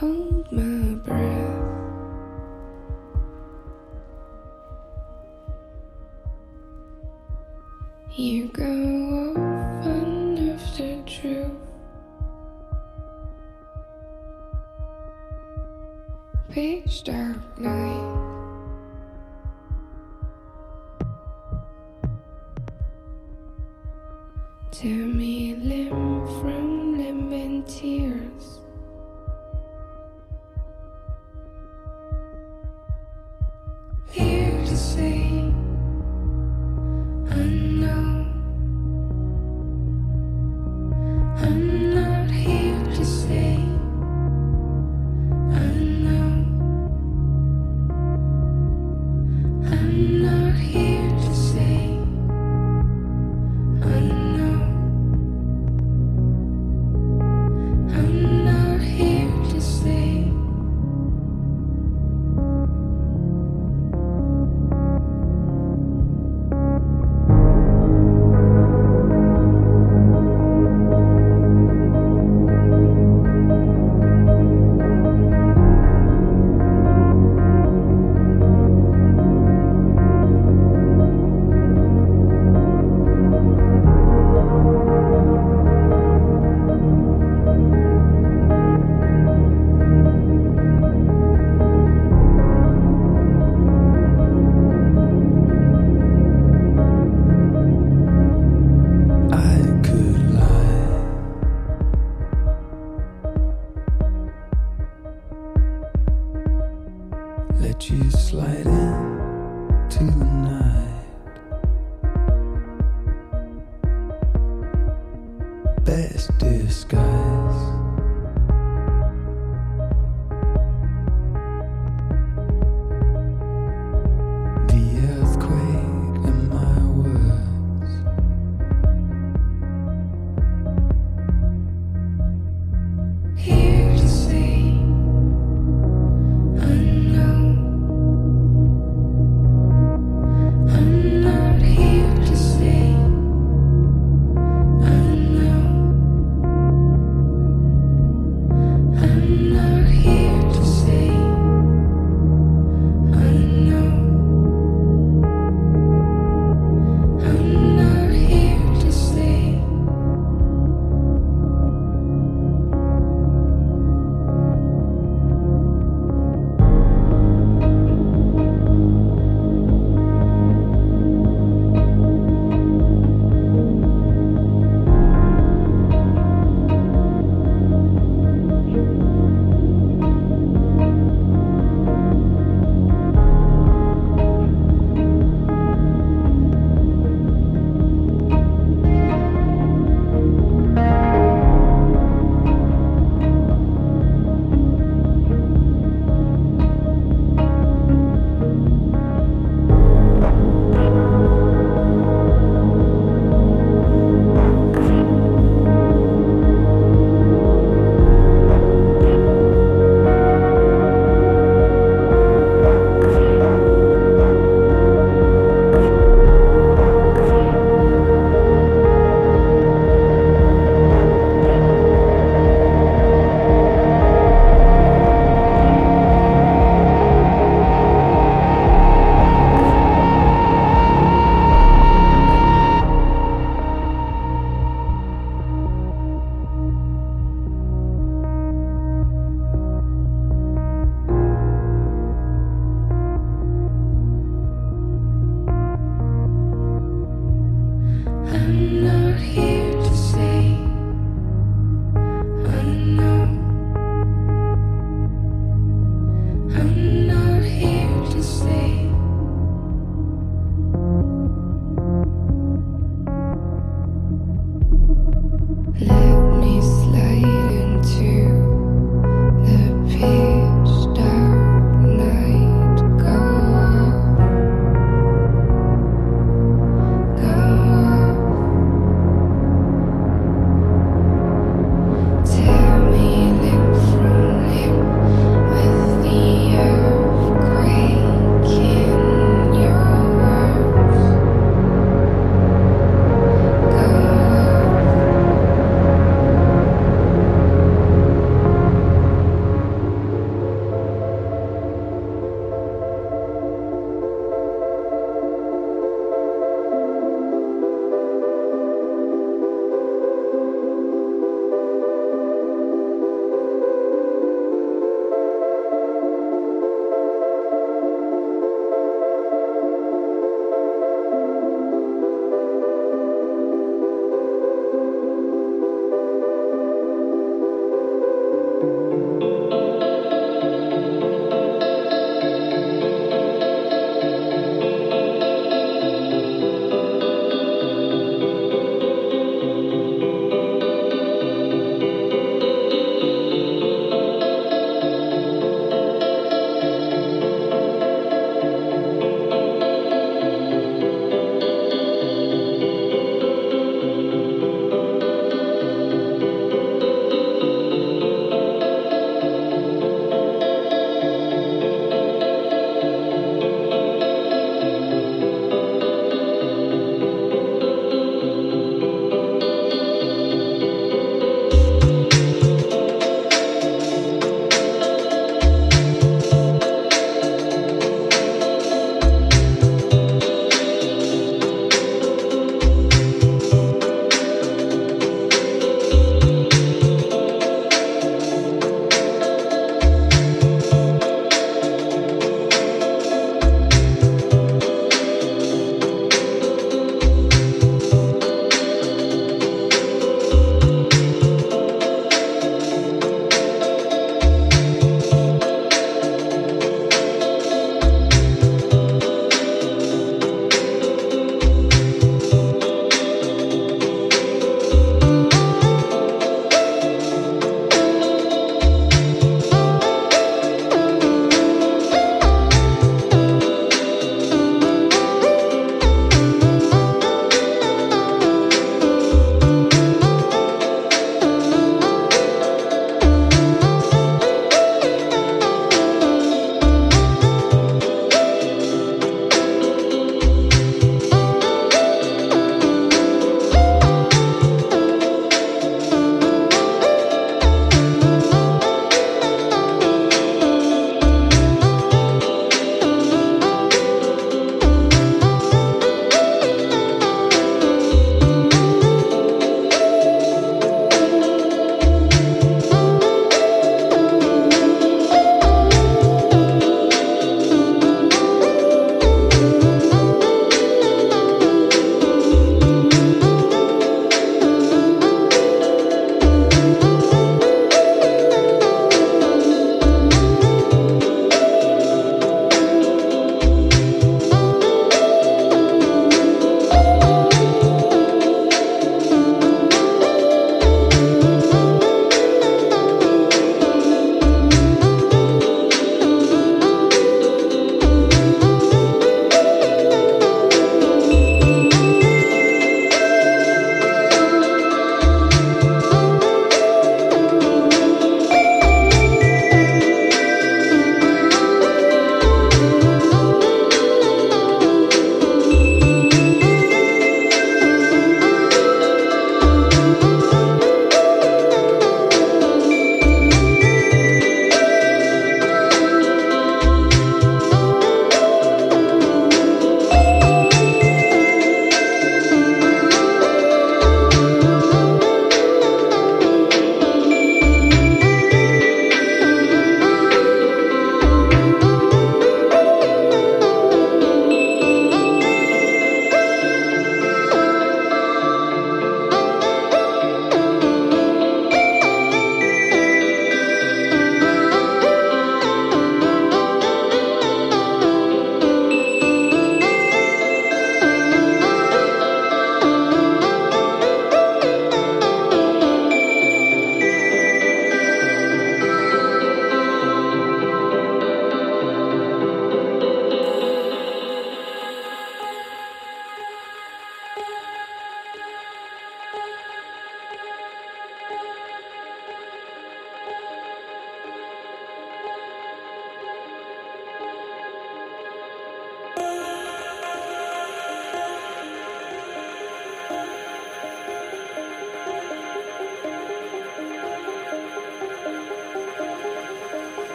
hold my breath. You go slide in to the night.